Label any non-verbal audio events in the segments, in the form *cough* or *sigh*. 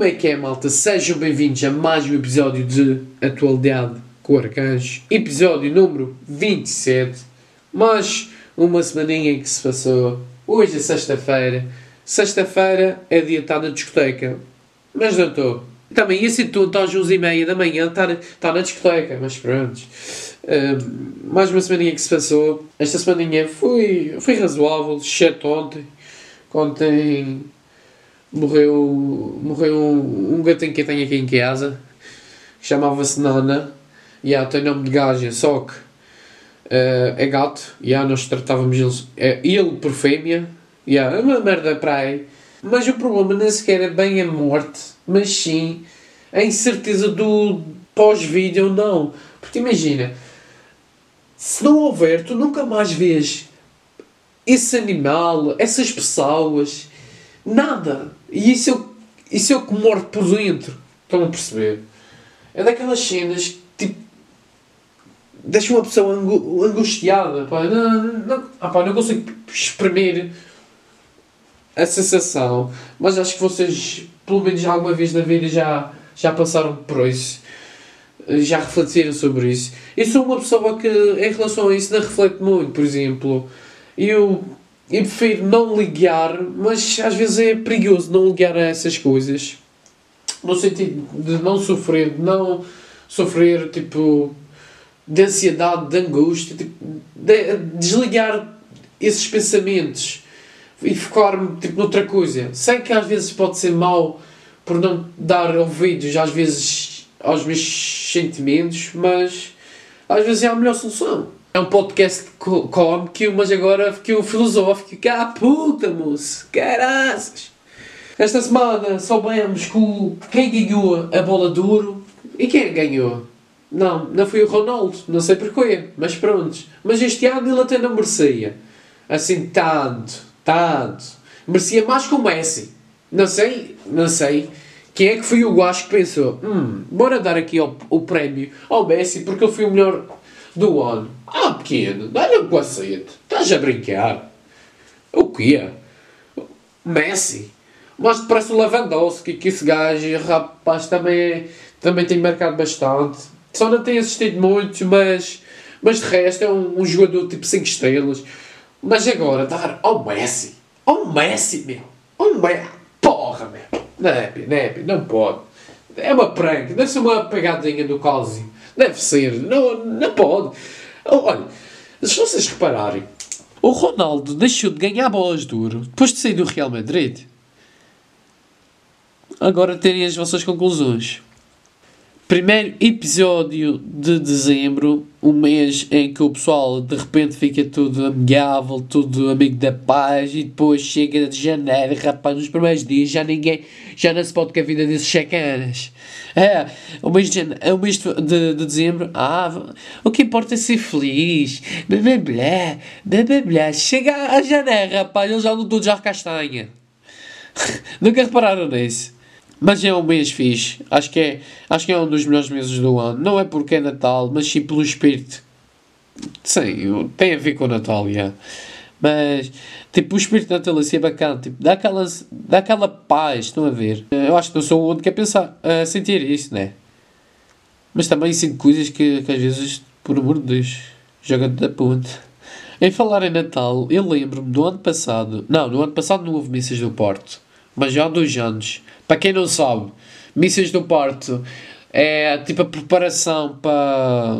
Como é que é, malta? Sejam bem-vindos a mais um episódio de Atualidade com o Arcanjo, episódio número 27. Mais uma semaninha que se passou. Hoje é sexta-feira. Sexta-feira é dia de estar na discoteca, mas não estou. Também ia ser tudo às 11h30 da manhã estar, estar na discoteca, mas pronto. Um, mais uma semaninha que se passou. Esta semaninha foi, foi razoável, exceto ontem. Ontem morreu, morreu um, um gatinho que eu tenho aqui em casa, que chamava-se Nana. E yeah, tem nome de gaja, só que uh, é gato. E yeah, nós tratávamos ele, é, ele por fêmea. Yeah, é uma merda para aí. Mas o problema nem sequer é bem a morte, mas sim a incerteza do pós-vídeo não. Porque imagina, se não houver, tu nunca mais vês esse animal, essas pessoas, nada. E isso é, isso é o que morre por dentro. Estão a perceber? É daquelas cenas que tipo, deixa uma pessoa angustiada. Pá. Não, não, ah, pá, não consigo exprimir a sensação. Mas acho que vocês, pelo menos alguma vez na vida, já, já passaram por isso. Já refletiram sobre isso. Eu sou uma pessoa que, em relação a isso, não reflete muito. Por exemplo, eu, eu prefiro não ligar, mas às vezes é perigoso não ligar a essas coisas. No sentido de não sofrer, de não sofrer, tipo, de ansiedade, de angústia, tipo, de, desligar esses pensamentos e focar-me tipo, noutra coisa. Sei que às vezes pode ser mau por não dar ouvidos às vezes aos meus sentimentos, mas às vezes é a melhor solução. É um podcast cómico, mas agora fiquei filosófico. Que ah, puta, moço, caraças. Esta semana soubemos que quem ganhou a bola duro e quem ganhou? Não, não foi o Ronaldo, não sei porquê, mas pronto. Mas este ano ele até não merecia. Assim, tanto Tanto. Merecia mais que o Messi. Não sei, não sei. Quem é que foi o gajo que pensou, hum, bora dar aqui o, o prémio ao Messi porque ele foi o melhor do ano. Ah, pequeno, dá-lhe um cacete. Estás a brincar? O quê? Messi. Mas parece o Lewandowski, que esse gajo, rapaz, também, também tem marcado bastante. Só não tem assistido muito, mas, mas de resto é um, um jogador tipo 5 estrelas. Mas agora dar ao Messi, ao Messi, meu, ao Messi, porra, meu, não é, não é, não pode. É uma prank, ser uma pegadinha do calzinho. Deve ser, não, não pode. Olha, se vocês repararem, o Ronaldo deixou de ganhar bolas de ouro depois de sair do Real Madrid. Agora terem as vossas conclusões. Primeiro episódio de dezembro, um mês em que o pessoal de repente fica tudo amigável, tudo amigo da paz, e depois chega de janeiro, rapaz, nos primeiros dias já ninguém, já não se pode com a vida desses chacanas. É, o mês de, o mês de, de, de, dezembro, ah, o que importa é ser feliz, blá blá, blá Chega a janeiro, rapaz, eles já não todos já castanha. *laughs* Nunca repararam nisso? Mas é um mês fixe. Acho que, é, acho que é um dos melhores meses do ano. Não é porque é Natal, mas sim pelo espírito. Sim, tem a ver com o Natal, yeah. Mas, tipo, o espírito natalício é bacana. Tipo, dá aquela, dá aquela paz, estão a ver? Eu acho que não sou o único a pensar, a sentir isso, né? Mas também sinto coisas que, que às vezes, por amor de Deus, joga da ponte. Em falar em Natal, eu lembro-me do ano passado. Não, no ano passado não houve missas do Porto. Mas já há dois anos para quem não sabe, Missas do Porto é tipo a preparação para,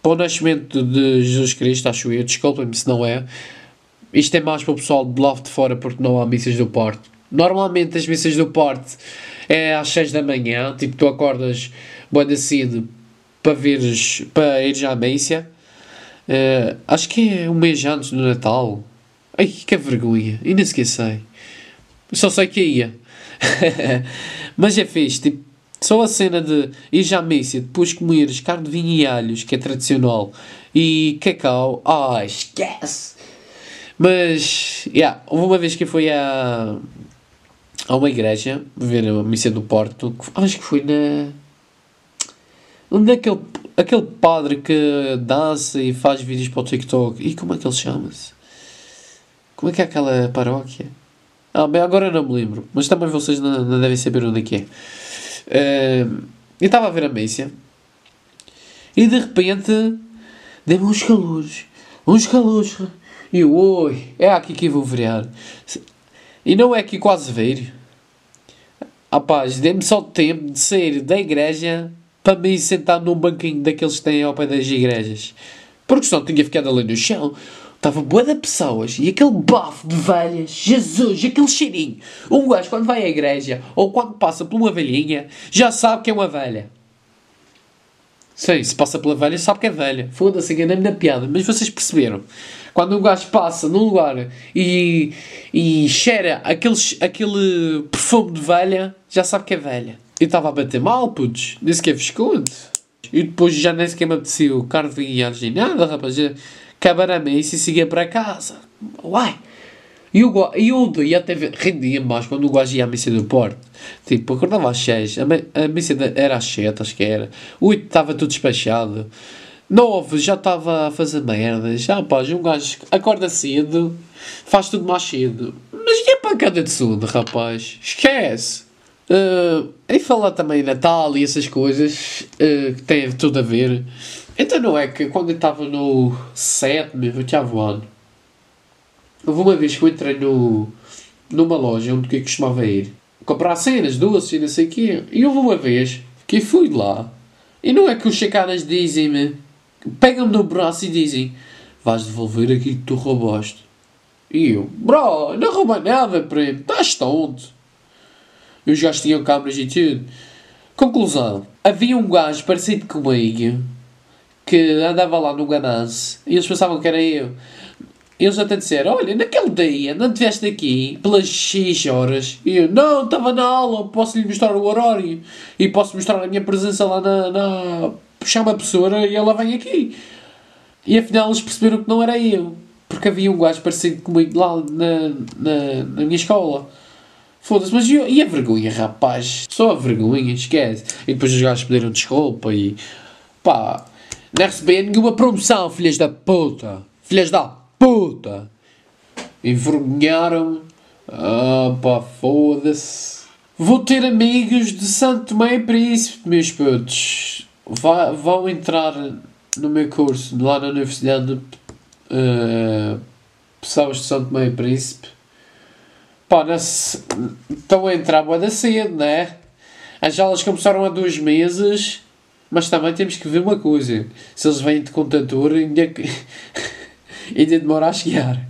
para o nascimento de Jesus Cristo, acho eu. Desculpem-me se não é. Isto é mais para o pessoal de lá de fora porque não há missas do Porto. Normalmente as missas do Porto é às 6 da manhã, tipo tu acordas boa cedo para vires, para ires à missa. Uh, acho que é um mês antes do Natal. Ai, que vergonha, ainda esqueci. Só sei que ia. *laughs* Mas é fixe, tipo, só a cena de ir à missa, depois comeres carne de vinho e alhos, que é tradicional, e cacau, ah, esquece! Mas, yeah, uma vez que fui a, a uma igreja, ver a missa do Porto, acho que foi na... Onde é aquele, aquele padre que dança e faz vídeos para o TikTok? E como é que ele chama-se? Como é que é aquela paróquia? Ah, bem, agora não me lembro, mas também vocês não, não devem saber onde é que é. Uh, eu estava a ver a Messia e de repente dei-me uns calores. Uns calores. E eu, oi, é aqui que eu vou virar. E não é aqui quase ver. Rapaz, dê-me só tempo de sair da igreja para me sentar num banquinho daqueles que têm ao pé das igrejas. Porque senão tinha ficado ali no chão. Estava boa de pessoas e aquele bafo de velhas, Jesus, aquele cheirinho. Um gajo quando vai à igreja ou quando passa por uma velhinha já sabe que é uma velha. Sim, se passa pela velha sabe que é velha. Foda-se, enganei-me na piada, mas vocês perceberam. Quando um gajo passa num lugar e, e cheira aquele, aquele perfume de velha, já sabe que é velha. Eu estava a bater mal, putz, que é visconde. E depois já nem sequer me apeteceu carne de vinhados nem nada, rapaz. Acabaram-me e se seguia para casa. Uai! E eu, eu ia até rendia mais quando o gajo ia à missa do Porto. Tipo, acordava às 6, a, a missa era às 7, acho que era. 8 estava tudo despachado. 9 já estava a fazer merda. Já, pá, um gajo acorda cedo, faz tudo mais cedo. Mas e a pancada de sono, rapaz? Esquece! Uh, e falar também Natal e essas coisas uh, que têm tudo a ver. Então não é que quando eu estava no sétimo, oitavo ano, houve uma vez que eu entrei no, numa loja onde eu costumava ir comprar cenas, doces e não sei o quê. E houve uma vez que fui lá e não é que os checadas dizem-me, pegam-me no braço e dizem vais devolver aquilo que tu roubaste. E eu, bro, não rouba nada, primo, estás tonto. E os gajos tinham câmaras e tudo. Conclusão. Havia um gajo parecido comigo que andava lá no Ganase e eles pensavam que era eu. Eles até disseram, olha, naquele dia não estiveste aqui pelas X horas. E eu, não, estava na aula, posso lhe mostrar o horário. E posso mostrar a minha presença lá na... na... Chama a professora e ela vem aqui. E afinal eles perceberam que não era eu. Porque havia um gajo parecido comigo lá na, na, na minha escola. Foda-se, mas e, e a vergonha, rapaz? Só a vergonha, esquece. E depois os gajos pediram desculpa e. pá. Não recebi nenhuma promoção, filhas da puta. Filhas da puta. Envergonharam-me. Ah, pá, foda-se. Vou ter amigos de Santo Tomé e Príncipe, meus putos. Vá, vão entrar no meu curso lá na Universidade de uh, Pessoas de Santo Tomé e Príncipe Pá, estão a entrar boa da cedo, né? As aulas começaram há dois meses, mas também temos que ver uma coisa. Se eles vêm de contador, ainda, *laughs* ainda demora a chegar.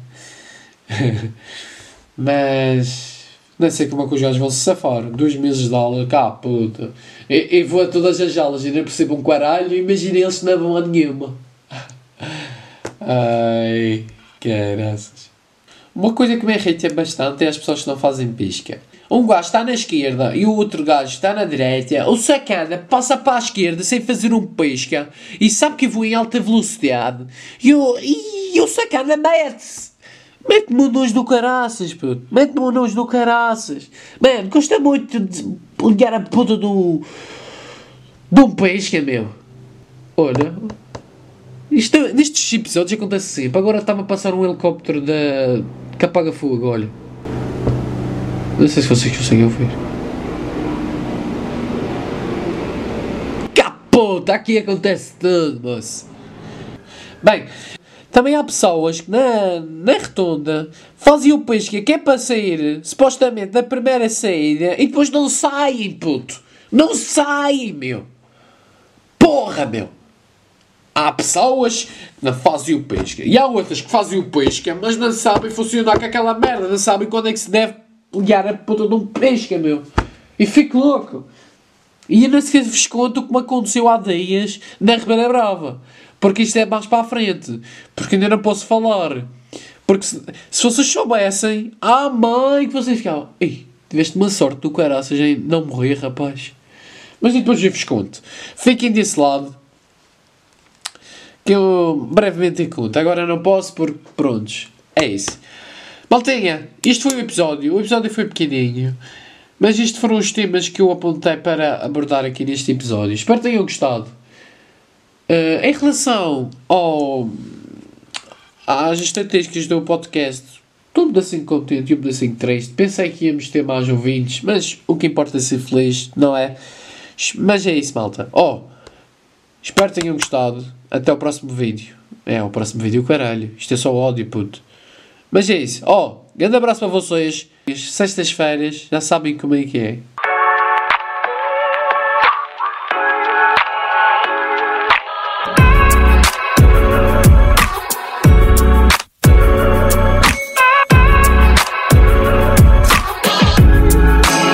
*laughs* mas não sei como é que os gajos vão se safar. Dois meses de aula, cá, puta. E, vou a todas as aulas e nem percebo um caralho. Imagina eles não vão a nenhuma. *laughs* Ai, caraças. Uma coisa que me irrita bastante é as pessoas que não fazem pisca. Um gajo está na esquerda e o outro gajo está na direita. O sacana passa para a esquerda sem fazer um pisca e sabe que vou em alta velocidade. E o, e o sacana mete-se. Mete-me nojo do caraças, puto. Mete-me um nojo do caraças. Mano, custa muito ligar a puta do. de um pisca, meu. Olha. Isto, nestes episódios acontece sempre. Agora está-me a passar um helicóptero da, que apaga fogo, olha. Não sei se vocês conseguem ouvir. Capota, aqui acontece tudo, moço. Bem, também há pessoas que na, na rotunda fazem o pesca que é para sair, supostamente, da primeira saída e depois não saem, puto. Não saem, meu. Porra, meu. Há pessoas que fazem o pesca. E há outras que fazem o pesca, mas não sabem funcionar com aquela merda. Não sabem quando é que se deve ligar a puta de um pesca, meu. E fico louco. E eu não sei se vos conto o que me aconteceu há dias na Ribeira Brava. Porque isto é mais para a frente. Porque ainda não posso falar. Porque se, se vocês soubessem, ah mãe, que vocês ficavam. Ei, tiveste uma sorte do caraças em não morrer, rapaz. Mas depois eu vos conto. Fiquem desse lado que eu brevemente conto. Agora não posso porque, prontos, é isso. Maltinha, isto foi o episódio. O episódio foi pequenininho. Mas isto foram os temas que eu apontei para abordar aqui neste episódio. Espero que tenham gostado. Uh, em relação ao, às estatísticas do podcast, Estou um pedacinho contente e um pedacinho triste. Pensei que íamos ter mais ouvintes, mas o que importa é ser feliz, não é? Mas é isso, malta. Oh, espero que tenham gostado. Até o próximo vídeo. É, o próximo vídeo, caralho. Isto é só ódio, puto. Mas é isso. Oh, grande abraço para vocês. Sextas-feiras, já sabem como é que é.